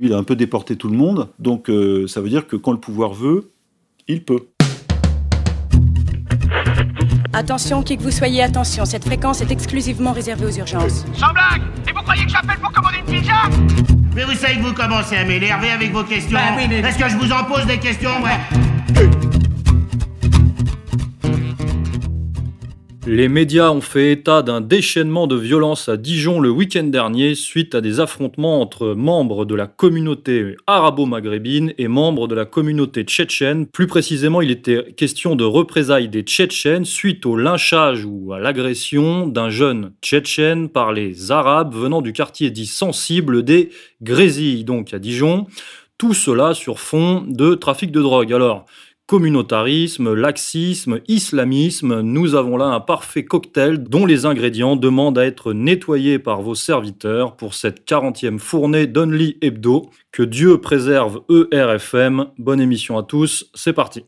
Il a un peu déporté tout le monde, donc euh, ça veut dire que quand le pouvoir veut, il peut. Attention, qui que vous soyez, attention, cette fréquence est exclusivement réservée aux urgences. Sans blague Et vous croyez que j'appelle pour commander une pizza Mais vous savez que vous commencez à m'énerver avec vos questions. Bah oui, mais- Est-ce que je vous en pose des questions, ouais? Les médias ont fait état d'un déchaînement de violence à Dijon le week-end dernier suite à des affrontements entre membres de la communauté arabo-maghrébine et membres de la communauté tchétchène. Plus précisément, il était question de représailles des Tchétchènes suite au lynchage ou à l'agression d'un jeune Tchétchène par les Arabes venant du quartier dit sensible des Grésilles, donc à Dijon. Tout cela sur fond de trafic de drogue. Alors, communautarisme, laxisme, islamisme, nous avons là un parfait cocktail dont les ingrédients demandent à être nettoyés par vos serviteurs pour cette 40e fournée d'Only Hebdo. Que Dieu préserve ERFM. Bonne émission à tous, c'est parti.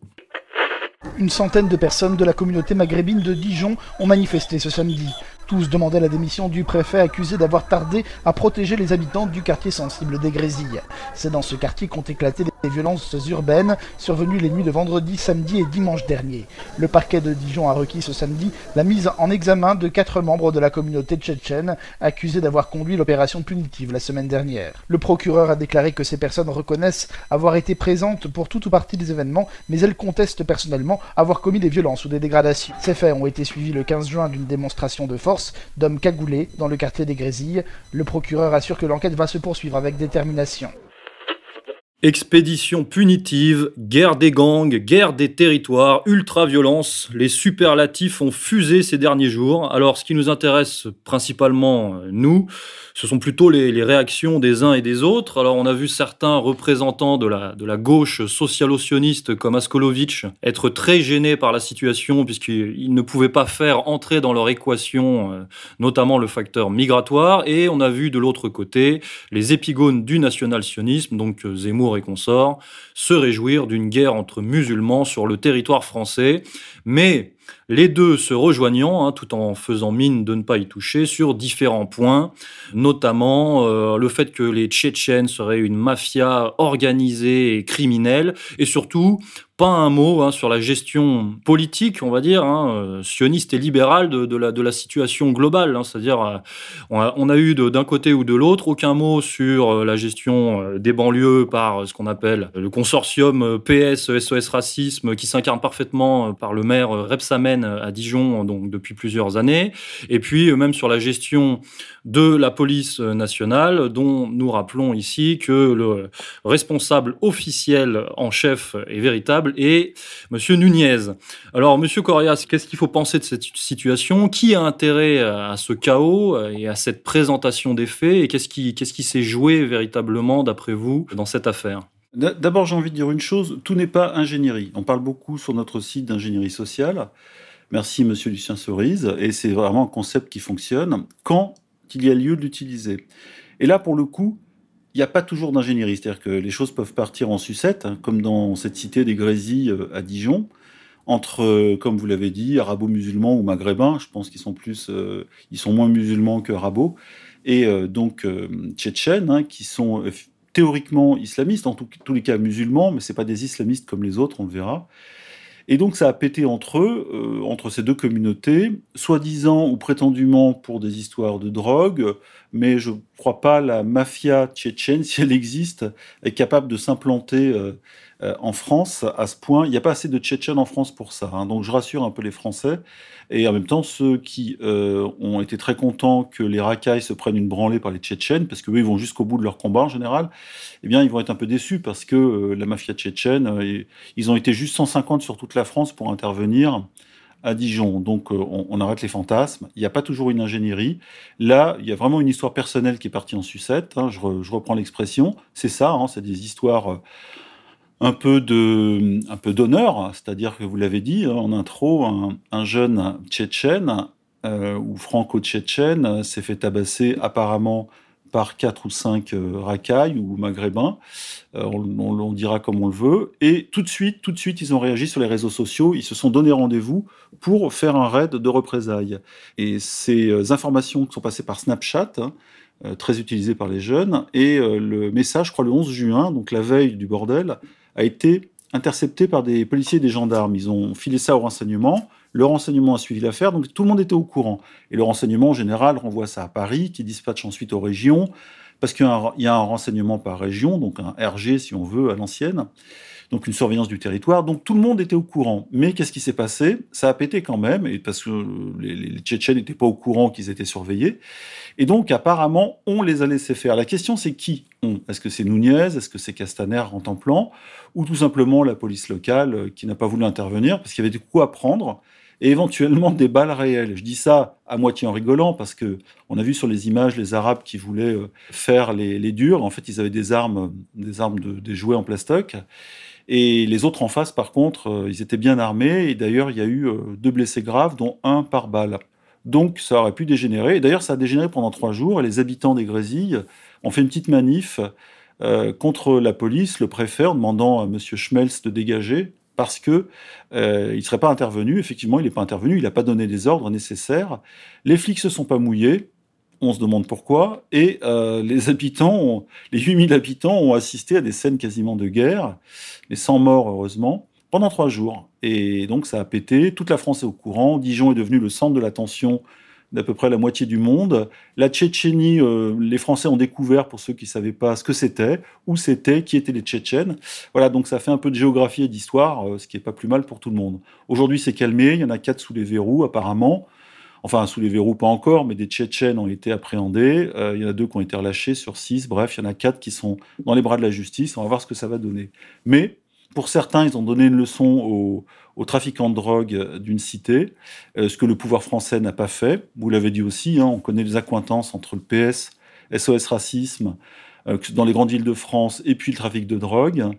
Une centaine de personnes de la communauté maghrébine de Dijon ont manifesté ce samedi. Tous demandaient la démission du préfet accusé d'avoir tardé à protéger les habitants du quartier sensible des Grésilles. C'est dans ce quartier qu'ont éclaté les violences urbaines survenues les nuits de vendredi, samedi et dimanche dernier. Le parquet de Dijon a requis ce samedi la mise en examen de quatre membres de la communauté tchétchène accusés d'avoir conduit l'opération punitive la semaine dernière. Le procureur a déclaré que ces personnes reconnaissent avoir été présentes pour toute ou partie des événements, mais elles contestent personnellement avoir commis des violences ou des dégradations. Ces faits ont été suivis le 15 juin d'une démonstration de force d'hommes cagoulés dans le quartier des Grésilles. Le procureur assure que l'enquête va se poursuivre avec détermination. Expédition punitive, guerre des gangs, guerre des territoires, ultra-violence, les superlatifs ont fusé ces derniers jours. Alors ce qui nous intéresse principalement, nous, ce sont plutôt les, réactions des uns et des autres. Alors on a vu certains représentants de la, gauche socialo-sioniste comme Askolovitch être très gênés par la situation puisqu'ils ne pouvaient pas faire entrer dans leur équation euh, notamment le facteur migratoire. Et on a vu de l'autre côté les épigones du national-sionisme, donc euh, Et consorts, se réjouir d'une guerre entre musulmans sur le territoire français. Mais les deux se rejoignant, hein, tout en faisant mine de ne pas y toucher, sur différents points, notamment euh, le fait que les Tchétchènes seraient une mafia organisée et criminelle, et surtout pas un mot hein, sur la gestion politique, on va dire, hein, euh, sioniste et libérale de, la, situation globale. C'est-à-dire, euh, on, a, eu d'un côté ou de l'autre aucun mot sur la gestion des banlieues par ce qu'on appelle le consortium PS SOS Racisme, qui s'incarne parfaitement par le maire euh, À Dijon, donc depuis plusieurs années. Et puis euh, même sur la gestion de la police euh, nationale, dont nous rappelons ici que le responsable officiel en chef et véritable est Monsieur Nunez. Alors, Monsieur Corias, qu'est-ce qu'il faut penser de cette situation? Qui a intérêt à ce chaos euh, et à cette présentation des faits? Et qu'est-ce qui, qu'est-ce qui s'est joué véritablement, d'après vous, dans cette affaire? D'abord, j'ai envie de dire une chose, tout n'est pas ingénierie. On parle beaucoup sur notre site d'ingénierie sociale. Merci, monsieur Lucien Cerise. Et c'est vraiment un concept qui fonctionne quand il y a lieu de l'utiliser. Et là, pour le coup, il n'y a pas toujours d'ingénierie. C'est-à-dire que les choses peuvent partir en sucette, hein, comme dans cette cité des Grésilles euh, à Dijon, entre, euh, comme vous l'avez dit, arabo-musulmans ou maghrébins. Je pense qu'ils sont euh, sont moins musulmans que arabos. Et donc, tchétchènes, hein, qui sont théoriquement islamistes, en tous les cas musulmans, mais c'est pas des islamistes comme les autres, on le verra. Et donc ça a pété entre eux, euh, entre ces deux communautés, soi-disant ou prétendument pour des histoires de drogue, mais je crois pas la mafia tchétchène, si elle existe, est capable de s'implanter euh, en France à ce point. Il n'y a pas assez de Tchétchènes en France pour ça. hein. donc je rassure un peu les Français. Et en même temps, ceux qui euh, ont été très contents que les racailles se prennent une branlée par les Tchétchènes, parce qu'eux, ils vont jusqu'au bout de leur combat en général, eh bien, ils vont être un peu déçus parce que euh, la mafia tchétchène, euh, ils ont été juste 150 sur toute la France pour intervenir à Dijon. Donc, euh, on, arrête les fantasmes. Il n'y a pas toujours une ingénierie. Là, il y a vraiment une histoire personnelle qui est partie en sucette. hein. je, re- je reprends l'expression. C'est ça, hein, c'est des histoires euh, un peu de, un peu d'honneur. C'est-à-dire que vous l'avez dit hein, en intro, un, un jeune tchétchène euh, ou franco-tchétchène s'est fait tabasser apparemment par quatre ou cinq euh, racailles ou maghrébins, Euh, on, dira comme on le veut, et tout de suite, tout de suite, ils ont réagi sur les réseaux sociaux, ils se sont donné rendez-vous pour faire un raid de représailles. Et ces informations qui sont passées par Snapchat, hein, très utilisé par les jeunes. Et le message, je crois, le 11 juin, donc la veille du bordel, a été intercepté par des policiers et des gendarmes. Ils ont filé ça au renseignement. Le renseignement a suivi l'affaire, donc tout le monde était au courant. Et le renseignement, en général, renvoie ça à Paris, qui dispatche ensuite aux régions, parce qu'il y a un renseignement par région, donc un RG, si on veut, à l'ancienne donc une surveillance du territoire. Donc tout le monde était au courant. Mais qu'est-ce qui s'est passé? Ça a pété quand même, et parce que les, Tchétchènes n'étaient pas au courant qu'ils étaient surveillés. Et donc apparemment, on les a laissés faire. La question c'est qui Est-ce que c'est Nunez? Est-ce que c'est Castaner en temps plan Ou tout simplement la police locale euh, qui n'a pas voulu intervenir parce qu'il y avait du coup à prendre et éventuellement des balles réelles. Je dis ça à moitié en rigolant parce que on a vu sur les images les Arabes qui voulaient euh, faire les, les durs. En fait, ils avaient des armes, des armes de, des jouets en plastoc. Et les autres en face, par contre, euh, ils étaient bien armés. Et d'ailleurs, il y a eu euh, deux blessés graves, dont un par balle. Donc, ça aurait pu dégénérer. Et d'ailleurs, ça a dégénéré pendant trois jours. Et les habitants des Grésilles ont fait une petite manif euh, contre la police, le préfet, en demandant à M. Schmelz de dégager parce que il serait pas intervenu. Effectivement, il n'est pas intervenu. Il n'a pas donné les ordres nécessaires. Les flics se sont pas mouillés. On se demande pourquoi. Et euh, les habitants, les 8000 habitants ont assisté à des scènes quasiment de guerre, mais sans mort, heureusement, pendant trois jours. Et donc ça a pété. Toute la France est au courant. Dijon est devenu le centre de l'attention d'à peu près la moitié du monde. La Tchétchénie, euh, les Français ont découvert, pour ceux qui ne savaient pas ce que c'était, où c'était, qui étaient les Tchétchènes. Voilà, donc ça fait un peu de géographie et d'histoire, euh, ce qui est pas plus mal pour tout le monde. Aujourd'hui, c'est calmé. Il y en a quatre sous les verrous, apparemment. Enfin, sous les verrous, pas encore, mais des Tchétchènes ont été appréhendés. Euh, il y en a deux qui ont été relâchés sur six. Bref, il y en a quatre qui sont dans les bras de la justice. On va voir ce que ça va donner. Mais pour certains, ils ont donné une leçon aux, trafiquants de drogue d'une cité, euh, ce que le pouvoir français n'a pas fait. Vous l'avez dit aussi, hein, on connaît les accointances entre le PS, SOS Racisme, euh, dans les grandes villes de France, et puis le trafic de drogue.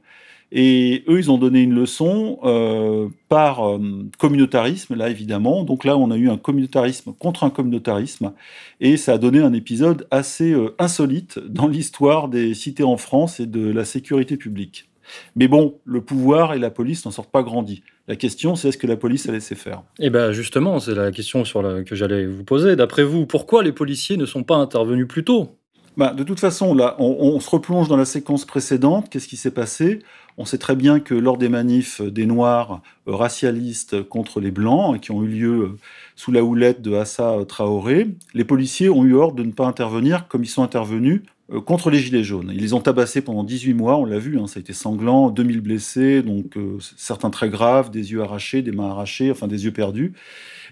Et eux, ils ont donné une leçon euh, par euh, communautarisme, là évidemment. Donc là, on a eu un communautarisme contre un communautarisme, et ça a donné un épisode assez euh, insolite dans l'histoire des cités en France et de la sécurité publique. Mais bon, le pouvoir et la police n'en sortent pas grandis. La question, c'est est-ce que la police a laissé faire? Eh bien justement, c'est la question sur la... que j'allais vous poser. D'après vous, pourquoi les policiers ne sont pas intervenus plus tôt? Bah, de toute façon, là, on, on, se replonge dans la séquence précédente. Qu'est-ce qui s'est passé? On sait très bien que lors des manifs des Noirs euh, racialistes contre les Blancs, qui ont eu lieu euh, sous la houlette de Assa Traoré, les policiers ont eu ordre de ne pas intervenir comme ils sont intervenus euh, contre les Gilets jaunes. Ils les ont tabassés pendant 18 mois, on l'a vu, hein, ça a été sanglant, 2000 blessés, donc euh, certains très graves, des yeux arrachés, des mains arrachées, enfin des yeux perdus.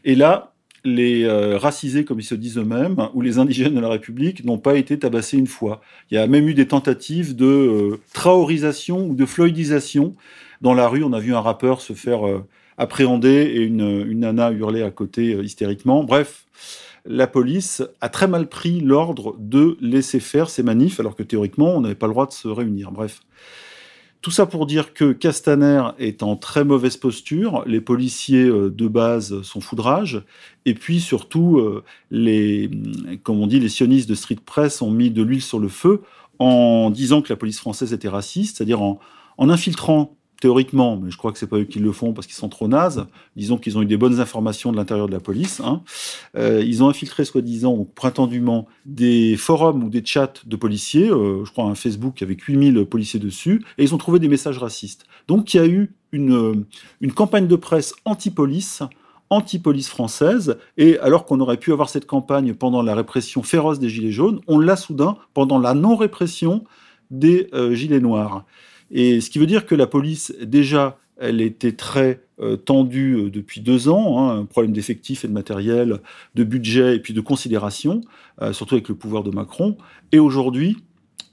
Et là, les euh, racisés, comme ils se disent eux-mêmes, ou les indigènes de la République n'ont pas été tabassés une fois. Il y a même eu des tentatives de euh, traorisation ou de floydisation. Dans la rue, on a vu un rappeur se faire euh, appréhender et une, nana hurler à côté hystériquement. Bref, la police a très mal pris l'ordre de laisser faire ces manifs, alors que théoriquement, on n'avait pas le droit de se réunir. Bref. Tout ça pour dire que Castaner est en très mauvaise posture, les policiers euh, de base sont foudrage, et puis surtout, euh, les, comme on dit, les sionistes de street press ont mis de l'huile sur le feu en disant que la police française était raciste, c'est-à-dire en infiltrant théoriquement, mais je crois que c'est pas eux qui le font parce qu'ils sont trop nazes. Disons qu'ils ont eu des bonnes informations de l'intérieur de la police. Hein. Euh, ils ont infiltré, soi-disant, prétendument, des forums ou des chats de policiers. Euh, je crois un Facebook avec 8000 policiers dessus, et ils ont trouvé des messages racistes. Donc il y a eu une, une campagne de presse anti-police anti-police française, et alors qu'on aurait pu avoir cette campagne pendant la répression féroce des Gilets jaunes, on l'a soudain pendant la non-répression des euh, Gilets noirs. Et ce qui veut dire que la police, déjà, elle était très euh, tendue euh, depuis deux ans, hein, un problème d'effectifs et de matériel, de budget et puis de considération, euh, surtout avec le pouvoir de Macron. Et aujourd'hui,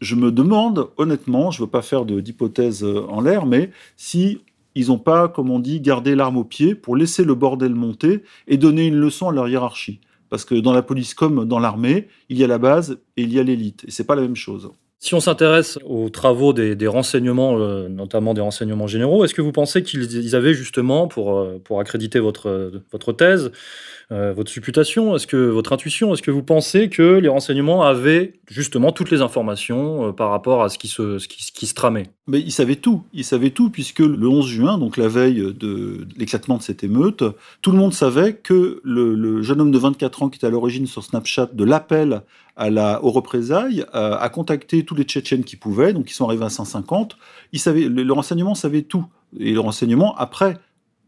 je me demande, honnêtement, je ne veux pas faire d'hypothèse en l'air, mais si ils n'ont pas, comme on dit, gardé l'arme au pied pour laisser le bordel monter et donner une leçon à leur hiérarchie. Parce que dans la police comme dans l'armée, il y a la base et il y a l'élite. Et c'est pas la même chose. Si on s'intéresse aux travaux des, renseignements, euh, notamment des renseignements généraux, est-ce que vous pensez qu'ils avaient justement, pour, euh, pour accréditer votre, votre thèse, euh, votre supputation, est-ce que votre intuition, est-ce que vous pensez que les renseignements avaient justement toutes les informations par rapport à ce qui se, ce qui se tramait? Mais ils savaient tout, ils savaient tout, puisque le 11 juin, donc la veille de l'éclatement de cette émeute, tout le monde savait que le, le jeune homme de 24 ans qui était à l'origine sur Snapchat de l'appel à la, aux représailles, a, contacté tous les Tchétchènes qui pouvaient, donc ils sont arrivés à 150. Ils savaient, le, renseignement savait tout. Et le renseignement, après,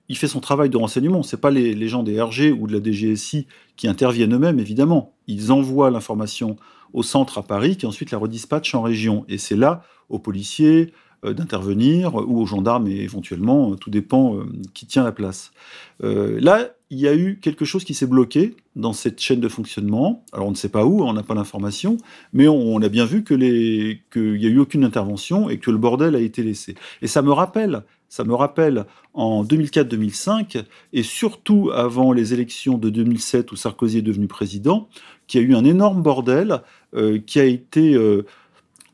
il fait son travail de renseignement. C'est pas les, gens des RG ou de la DGSI qui interviennent eux-mêmes, évidemment. Ils envoient l'information au centre à Paris, qui ensuite la redispatche en région. Et c'est là, aux policiers, euh, d'intervenir, ou aux gendarmes, et éventuellement, euh, tout dépend euh, qui tient la place. là, il y a eu quelque chose qui s'est bloqué dans cette chaîne de fonctionnement. Alors on ne sait pas où, on n'a pas l'information, mais on, a bien vu que qu'il n'y a eu aucune intervention et que le bordel a été laissé. Et ça me rappelle, ça me rappelle en 2004-2005, et surtout avant les élections de 2007 où Sarkozy est devenu président, qu'il y a eu un énorme bordel qui a été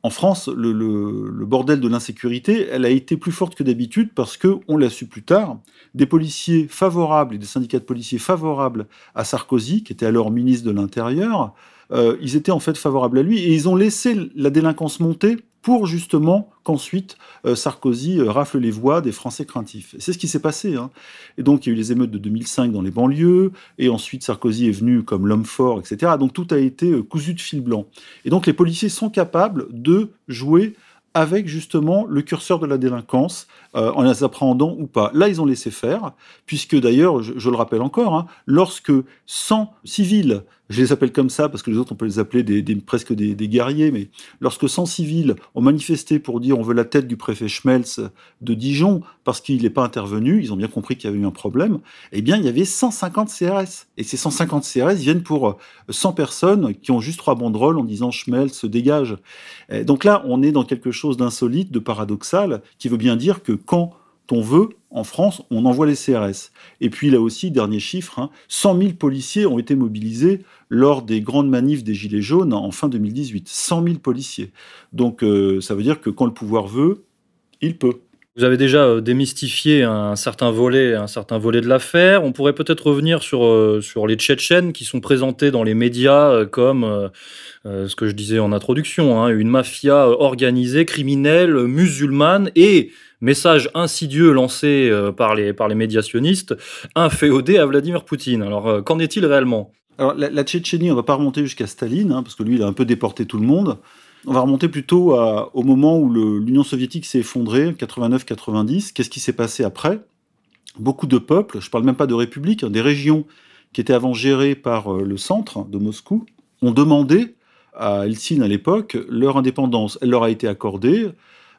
en France, le, bordel de l'insécurité, elle a été plus forte que d'habitude parce que, on l'a su plus tard, des policiers favorables et des syndicats de policiers favorables à Sarkozy, qui était alors ministre de l'Intérieur, euh, ils étaient en fait favorables à lui et ils ont laissé la délinquance monter pour justement qu'ensuite euh, Sarkozy euh, rafle les voix des Français craintifs. C'est ce qui s'est passé. Hein. Et donc il y a eu les émeutes de 2005 dans les banlieues, et ensuite Sarkozy est venu comme l'homme fort, etc. Donc tout a été euh, cousu de fil blanc. Et donc les policiers sont capables de jouer avec justement le curseur de la délinquance, en les appréhendant ou pas. Là, ils ont laissé faire, puisque d'ailleurs, je, le rappelle encore, hein, lorsque 100 civils je les appelle comme ça parce que les autres, on peut les appeler des, presque des, guerriers, mais lorsque 100 civils ont manifesté pour dire on veut la tête du préfet Schmelz de Dijon parce qu'il n'est pas intervenu, ils ont bien compris qu'il y avait eu un problème, eh bien, il y avait 150 CRS. Et ces 150 CRS viennent pour 100 personnes qui ont juste trois banderoles en disant Schmelz dégage. donc là, on est dans quelque chose d'insolite, de paradoxal, qui veut bien dire que quand on veut, en France, on envoie les CRS. Et puis là aussi, dernier chiffre, 100 hein, 000 policiers ont été mobilisés lors des grandes manifs des Gilets jaunes en fin 2018. 100 000 policiers. Donc euh, ça veut dire que quand le pouvoir veut, il peut. Vous avez déjà euh, démystifié un certain volet, un certain volet de l'affaire. On pourrait peut-être revenir sur, euh, sur les Tchétchènes qui sont présentés dans les médias comme ce que je disais en introduction, hein, une mafia organisée, criminelle, musulmane et message insidieux lancé euh, par les, par les médiationnistes, inféodé à Vladimir Poutine. Alors, euh, qu'en est-il réellement? Alors, la, Tchétchénie, on va pas remonter jusqu'à Staline, hein, parce que lui, il a un peu déporté tout le monde. On va remonter plutôt au moment où l'Union soviétique s'est effondrée, 89-90. Qu'est-ce qui s'est passé après? Beaucoup de peuples, je ne parle même pas de républiques, hein, des régions qui étaient avant gérées par euh, le centre de Moscou, ont demandé à Helsinki à l'époque leur indépendance. Elle leur a été accordée.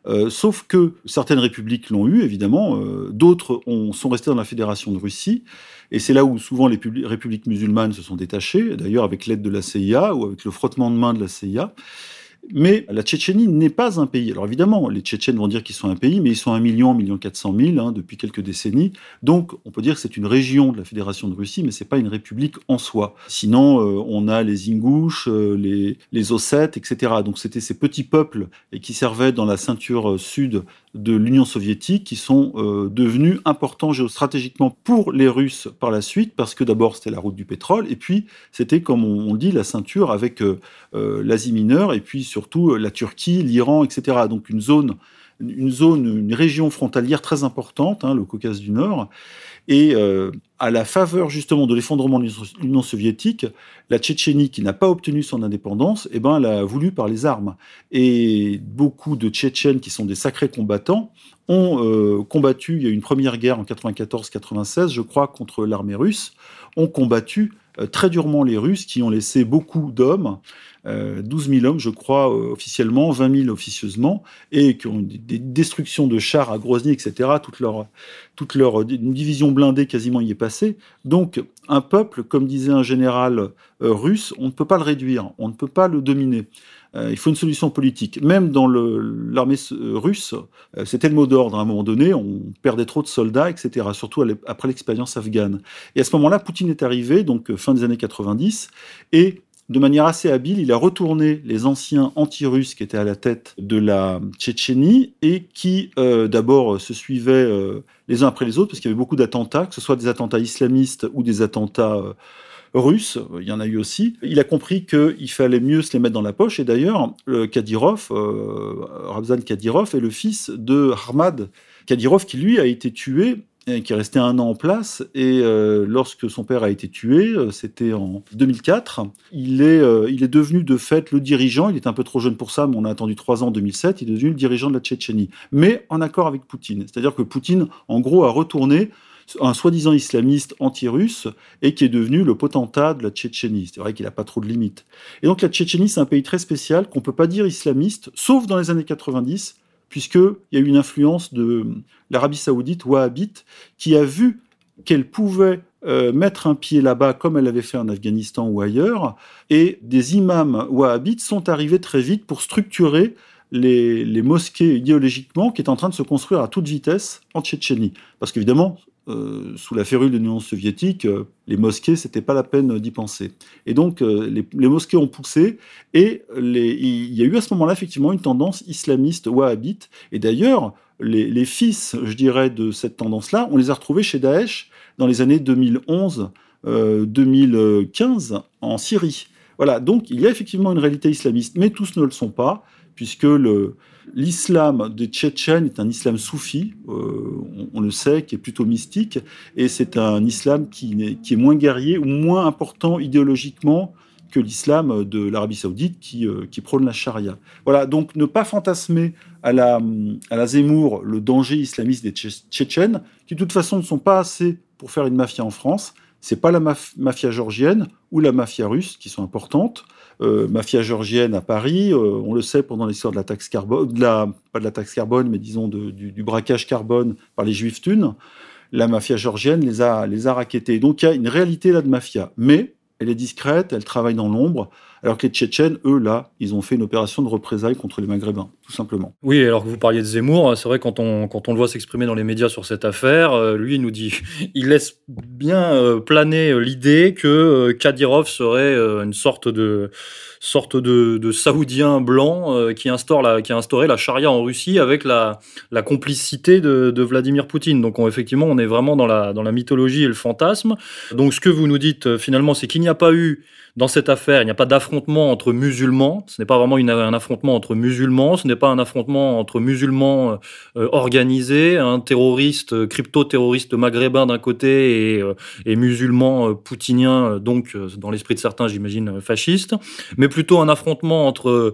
Euh, sauf que certaines républiques l'ont eu, évidemment, euh, d'autres sont restées dans la Fédération de Russie, et c'est là où souvent les républiques musulmanes se sont détachées, d'ailleurs avec l'aide de la CIA ou avec le frottement de main de la CIA. Mais la Tchétchénie n'est pas un pays. Alors évidemment, les Tchétchènes vont dire qu'ils sont un pays, mais ils sont un million, un million quatre cent mille hein, depuis quelques décennies. Donc on peut dire que c'est une région de la Fédération de Russie, mais c'est pas une république en soi. Sinon, euh, on a les Ingouches, euh, les, les Ossètes, etc. Donc c'était ces petits peuples et qui servaient dans la ceinture euh, sud de l'Union soviétique qui sont devenus importants géostratégiquement pour les Russes par la suite, parce que d'abord c'était la route du pétrole, et puis c'était, comme on, dit, la ceinture avec l'Asie mineure, et puis surtout euh, la Turquie, l'Iran, etc. Donc une zone, une zone, une région frontalière très importante, hein, le Caucase du Nord. Et euh, à la faveur justement de l'effondrement de l'Union soviétique, la Tchétchénie, qui n'a pas obtenu son indépendance, eh ben, elle a voulu par les armes. Et beaucoup de Tchétchènes, qui sont des sacrés combattants, ont euh, combattu, il y a eu une première guerre en 94-96, je crois, contre l'armée russe, ont combattu très durement les Russes, qui ont laissé beaucoup d'hommes 12 euh, 000 hommes, je crois, euh, officiellement, 20 000 officieusement, et qui ont des destructions de chars à Grozny, etc. Toute leur, toute leur une division blindée quasiment y est passée. Donc, un peuple, comme disait un général euh, russe, on ne peut pas le réduire, on ne peut pas le dominer. il faut une solution politique. Même dans l'armée russe, c'était le mot d'ordre à un moment donné, on perdait trop de soldats, etc., surtout après l'expérience afghane. Et à ce moment-là, Poutine est arrivé, donc fin des années 90, et de manière assez habile, il a retourné les anciens anti-russes qui étaient à la tête de la Tchétchénie et qui euh, d'abord se suivaient euh, les uns après les autres, parce qu'il y avait beaucoup d'attentats, que ce soit des attentats islamistes ou des attentats euh, russes, il y en a eu aussi. Il a compris qu'il fallait mieux se les mettre dans la poche, et d'ailleurs, Kadyrov, Ramzan Kadyrov, est le fils de Ahmad Kadyrov, qui lui a été tué qui est resté un an en place. Et euh, lorsque son père a été tué, euh, c'était en 2004, il est, il est devenu de fait le dirigeant. Il est un peu trop jeune pour ça, mais on a attendu trois ans en 2007. Il est devenu le dirigeant de la Tchétchénie, mais en accord avec Poutine. C'est-à-dire que Poutine, en gros, a retourné un soi-disant islamiste anti-russe et qui est devenu le potentat de la Tchétchénie. C'est vrai qu'il n'a pas trop de limites. Et donc la Tchétchénie, c'est un pays très spécial qu'on ne peut pas dire islamiste, sauf dans les années 90, puisqu'il y a eu une influence de l'Arabie saoudite, wahhabite, qui a vu qu'elle pouvait euh, mettre un pied là-bas comme elle avait fait en Afghanistan ou ailleurs, et des imams wahhabites sont arrivés très vite pour structurer les, les, mosquées idéologiquement qui étaient en train de se construire à toute vitesse en Tchétchénie. Parce qu'évidemment, euh, sous la férule de l'Union soviétique, euh, les mosquées, c'était pas la peine d'y penser. Et donc, euh, les, mosquées ont poussé, et il y a eu à ce moment-là, effectivement, une tendance islamiste wahhabite. Et d'ailleurs, les, fils, je dirais, de cette tendance-là, on les a retrouvés chez Daesh dans les années 2011-2015 en Syrie. Voilà, donc il y a effectivement une réalité islamiste, mais tous ne le sont pas, puisque le, L'islam des Tchétchènes est un islam soufi, euh, on, le sait, qui est plutôt mystique, et c'est un islam qui est, moins guerrier ou moins important idéologiquement que l'islam de l'Arabie saoudite qui, euh, qui, prône la charia. Voilà, donc ne pas fantasmer à la, à la Zemmour le danger islamiste des Tchétchènes, qui de toute façon ne sont pas assez pour faire une mafia en France. C'est pas la mafia georgienne ou la mafia russe qui sont importantes. Euh, mafia georgienne à Paris. Euh, on le sait pendant l'histoire de la taxe carbone, pas de la taxe carbone, mais disons du, braquage carbone par les juifs thunes. La mafia georgienne les a, les a raquettés. Donc il y a une réalité là de mafia. Mais elle est discrète, elle travaille dans l'ombre. Alors que les Tchétchènes, eux, là, ils ont fait une opération de représailles contre les Maghrébins, tout simplement. Oui, alors que vous parliez de Zemmour, c'est vrai, quand on, quand on le voit s'exprimer dans les médias sur cette affaire, euh, lui, il nous dit, il laisse bien euh, planer euh, l'idée que Kadyrov serait une sorte de sorte de, saoudien blanc qui, instaure la, qui a instauré la charia en Russie avec la, la complicité de, Vladimir Poutine. Donc on, effectivement, on est vraiment dans la, dans la mythologie et le fantasme. Donc ce que vous nous dites finalement, c'est qu'il n'y a pas eu dans cette affaire, il n'y a pas d'affrontement entre musulmans. Ce n'est pas vraiment un affrontement entre musulmans. Ce n'est pas un affrontement entre musulmans euh, organisés, un terroriste, euh, crypto-terroriste maghrébin d'un côté et, euh, et musulmans poutiniens, donc dans l'esprit de certains, j'imagine, fascistes, mais plutôt un affrontement entre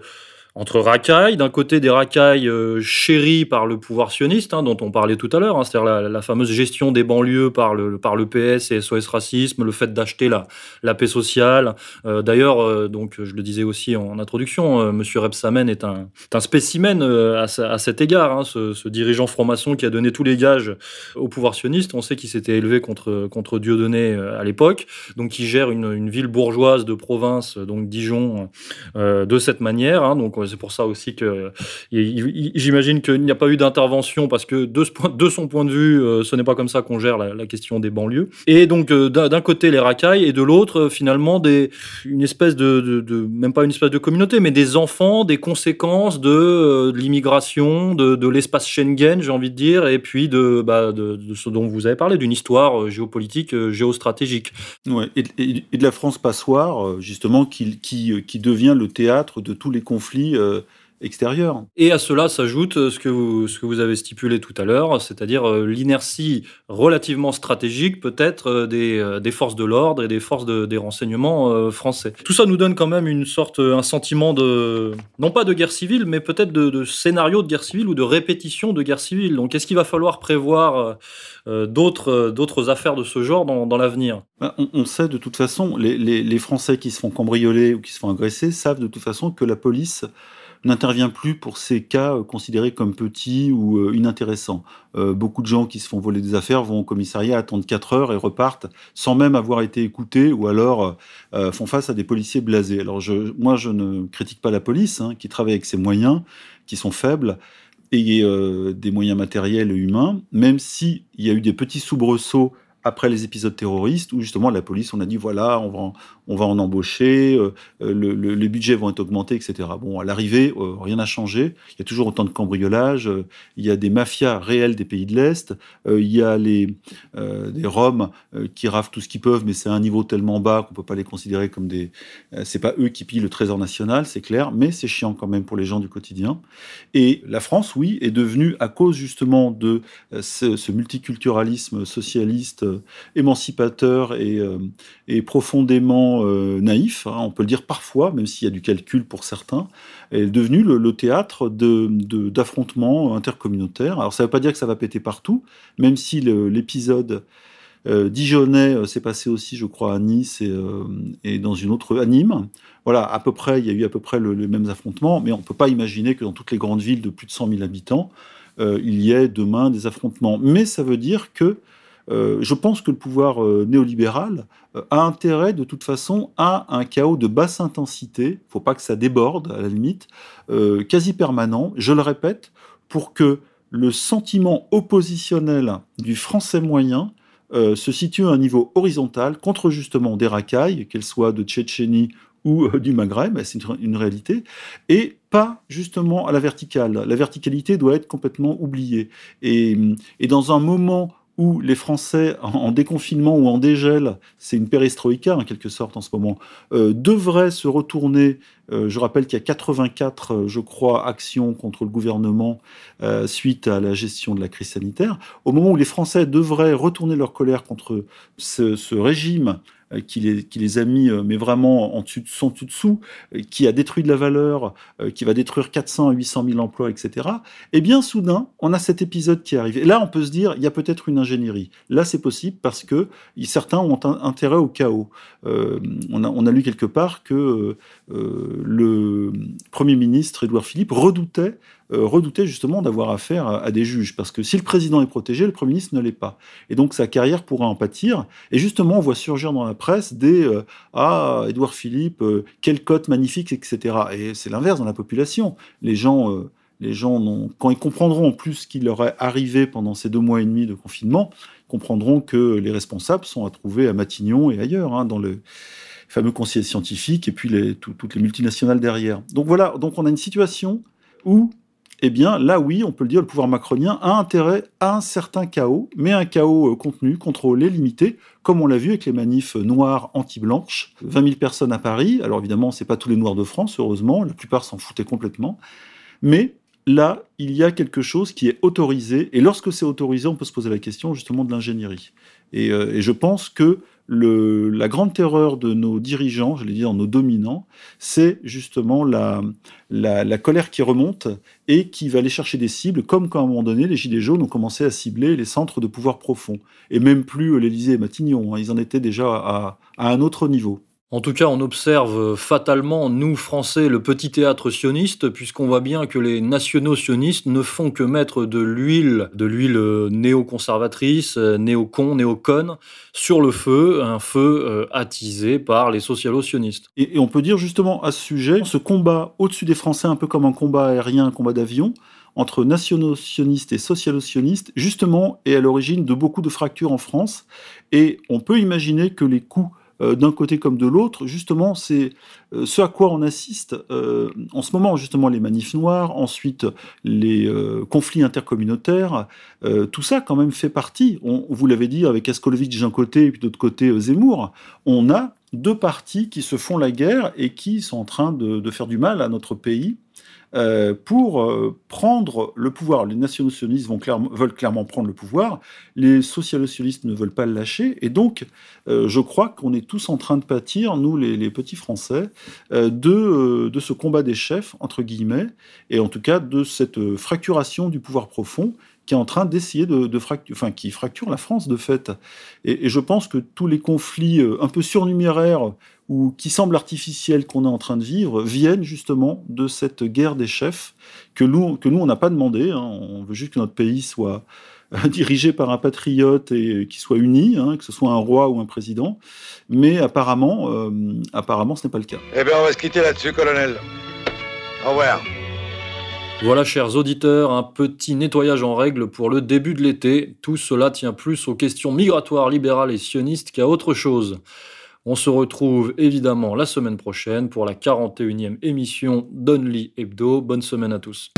entre racailles, d'un côté des racailles euh, chéries par le pouvoir sioniste, hein, dont on parlait tout à l'heure, hein, c'est-à-dire la, fameuse gestion des banlieues par le, par le PS et SOS Racisme, le fait d'acheter la, la paix sociale. Euh, d'ailleurs, euh, donc je le disais aussi en introduction, Monsieur Rebsamen est un, un spécimen à, à, cet égard, hein, ce, dirigeant franc-maçon qui a donné tous les gages au pouvoir sioniste. On sait qu'il s'était élevé contre, contre Dieudonné à l'époque, donc qui gère une, une, ville bourgeoise de province, donc Dijon, de cette manière. Donc c'est pour ça aussi que j'imagine qu'il n'y a pas eu d'intervention parce que de, son point de vue, euh, ce n'est pas comme ça qu'on gère la, question des banlieues. Et donc euh, d'un côté les racailles et de l'autre euh, finalement une espèce de, même pas une espèce de communauté, mais des enfants, des conséquences de, l'immigration, de, l'espace Schengen, j'ai envie de dire, et puis de, bah, ce dont vous avez parlé, d'une histoire géopolitique, géostratégique. Et, de la France passoire, justement, qui devient le théâtre de tous les conflits euh, Et à cela s'ajoute euh, ce que vous, ce que vous avez stipulé tout à l'heure, c'est-à-dire euh, l'inertie relativement stratégique peut-être des, des, forces de l'ordre et des forces de, des renseignements français. Tout ça nous donne quand même une sorte, un sentiment de, non pas de guerre civile, mais peut-être de, scénario de guerre civile ou de répétition de guerre civile. Donc est-ce qu'il va falloir prévoir d'autres, d'autres affaires de ce genre dans, dans l'avenir? Ben, on, on, sait de toute façon, les, les, les Français qui se font cambrioler ou qui se font agresser savent de toute façon que la police n'intervient plus pour ces cas euh, considérés comme petits ou euh, inintéressants. Euh, beaucoup de gens qui se font voler des affaires vont au commissariat, attendent 4 heures et repartent sans même avoir été écoutés ou alors font face à des policiers blasés. Alors moi, je ne critique pas la police hein, qui travaille avec ses moyens qui sont faibles et des moyens matériels et humains, même s'il y a eu des petits soubresauts après les épisodes terroristes, où justement la police, on a dit voilà, on va en, on va en embaucher, euh, le, les budgets vont être augmentés, etc. Bon, à l'arrivée, euh, rien n'a changé. Il y a toujours autant de cambriolages. Euh, il y a des mafias réelles des pays de l'Est. il y a les des Roms qui raflent tout ce qu'ils peuvent, mais c'est à un niveau tellement bas qu'on peut pas les considérer comme des. c'est pas eux qui pillent le trésor national, c'est clair, mais c'est chiant quand même pour les gens du quotidien. Et la France, oui, est devenue à cause justement de ce multiculturalisme socialiste, émancipateur et, et profondément euh, naïf, hein, on peut le dire parfois, même s'il y a du calcul pour certains, est devenu le, théâtre d'affrontements intercommunautaires. Alors ça ne veut pas dire que ça va péter partout, même si l'épisode euh, euh, s'est passé aussi, je crois, à Nice et, dans une autre, à Nîmes. Voilà, à peu près, il y a eu à peu près le, les mêmes affrontements, mais on ne peut pas imaginer que dans toutes les grandes villes de plus de 100 000 habitants, il y ait demain des affrontements. Mais ça veut dire que euh, je pense que le pouvoir euh, néolibéral euh, a intérêt de toute façon à un chaos de basse intensité, il faut pas que ça déborde à la limite, quasi permanent, je le répète, pour que le sentiment oppositionnel du français moyen se situe à un niveau horizontal contre justement des racailles, qu'elles soient de Tchétchénie ou du Maghreb, c'est une, réalité, et pas justement à la verticale. La verticalité doit être complètement oubliée. Et dans un moment où les Français, en, déconfinement ou en dégel, c'est une perestroïka en quelque sorte en ce moment, euh, devraient se retourner. Euh, je rappelle qu'il y a 84, euh, je crois, actions contre le gouvernement suite à la gestion de la crise sanitaire. Au moment où les Français devraient retourner leur colère contre ce régime qui les, qui les a mis, euh, mais vraiment en dessous, euh, qui a détruit de la valeur, qui va détruire 400 à 800 000 emplois, etc. Et bien soudain, on a cet épisode qui arrive. Et là, on peut se dire, il y a peut-être une ingénierie. Là, c'est possible parce que certains ont intérêt au chaos. on, a, lu quelque part que le Premier ministre Édouard Philippe redoutait euh, redoutait justement d'avoir affaire à, des juges. Parce que si le président est protégé, le Premier ministre ne l'est pas. Et donc sa carrière pourra en pâtir. Et justement, on voit surgir dans la presse des euh, Ah, Édouard Philippe, euh, quelle cote magnifique, etc. Et c'est l'inverse dans la population. Les gens. les gens, quand ils comprendront en plus ce qui leur est arrivé pendant ces deux mois et demi de confinement, comprendront que les responsables sont à trouver à Matignon et ailleurs, hein, dans le fameux conseil scientifique et puis toutes les multinationales derrière. Donc voilà, donc on a une situation où eh bien là oui, on peut le dire, le pouvoir macronien a intérêt à un certain chaos, mais un chaos euh, contenu, contrôlé, limité, comme on l'a vu avec les manifs noirs anti-blanches, 20 000 personnes à Paris, alors évidemment c'est pas tous les noirs de France, heureusement, la plupart s'en foutaient complètement, mais là, il y a quelque chose qui est autorisé, et lorsque c'est autorisé, on peut se poser la question justement de l'ingénierie. Et, euh, et je pense que le, la grande terreur de nos dirigeants, je l'ai dit, nos dominants, c'est justement la, la, la, colère qui remonte et qui va aller chercher des cibles, comme quand à un moment donné, les Gilets jaunes ont commencé à cibler les centres de pouvoir profond. Et même plus l'Élysée et Matignon, hein, ils en étaient déjà à, à un autre niveau. En tout cas, on observe fatalement, nous, Français, le petit théâtre sioniste, puisqu'on voit bien que les nationaux sionistes ne font que mettre de l'huile, de l'huile néoconservatrice, néocon, néoconne, sur le feu, un feu euh, attisé par les socialo-sionistes. Et, et on peut dire justement à ce sujet, ce combat au-dessus des Français, un peu comme un combat aérien, un combat d'avion, entre nationaux-sionistes et socialo-sionistes, justement, est à l'origine de beaucoup de fractures en France. Et on peut imaginer que les coups euh, d'un côté comme de l'autre, justement, c'est euh, ce à quoi on assiste euh, en ce moment, justement, les manifs noirs, ensuite les conflits intercommunautaires, tout ça quand même fait partie. Vous l'avez dit avec Askolovitch d'un côté et puis d'autre côté Zemmour, on a deux partis qui se font la guerre et qui sont en train de faire du mal à notre pays euh, pour euh, prendre le pouvoir. Les nationaux-sionistes veulent clairement prendre le pouvoir, les socialo-sionistes ne veulent pas le lâcher, et donc euh, je crois qu'on est tous en train de pâtir, nous les, petits Français, de, de ce combat des chefs, entre guillemets, et en tout cas de cette fracturation du pouvoir profond qui est en train d'essayer de, fracturer, enfin qui fracture la France de fait. Et, je pense que tous les conflits un peu surnuméraires ou qui semblent artificiels qu'on est en train de vivre viennent justement de cette guerre des chefs que nous, que nous on n'a pas demandé. Hein. On veut juste que notre pays soit euh, dirigé par un patriote et qui soit uni, hein, que ce soit un roi ou un président. Mais apparemment, euh, apparemment, ce n'est pas le cas. Eh bien, on va se quitter là-dessus, colonel. Au revoir. Voilà, chers auditeurs, un petit nettoyage en règle pour le début de l'été. Tout cela tient plus aux questions migratoires, libérales et sionistes qu'à autre chose. On se retrouve évidemment la semaine prochaine pour la 41e émission d'Only Hebdo. Bonne semaine à tous.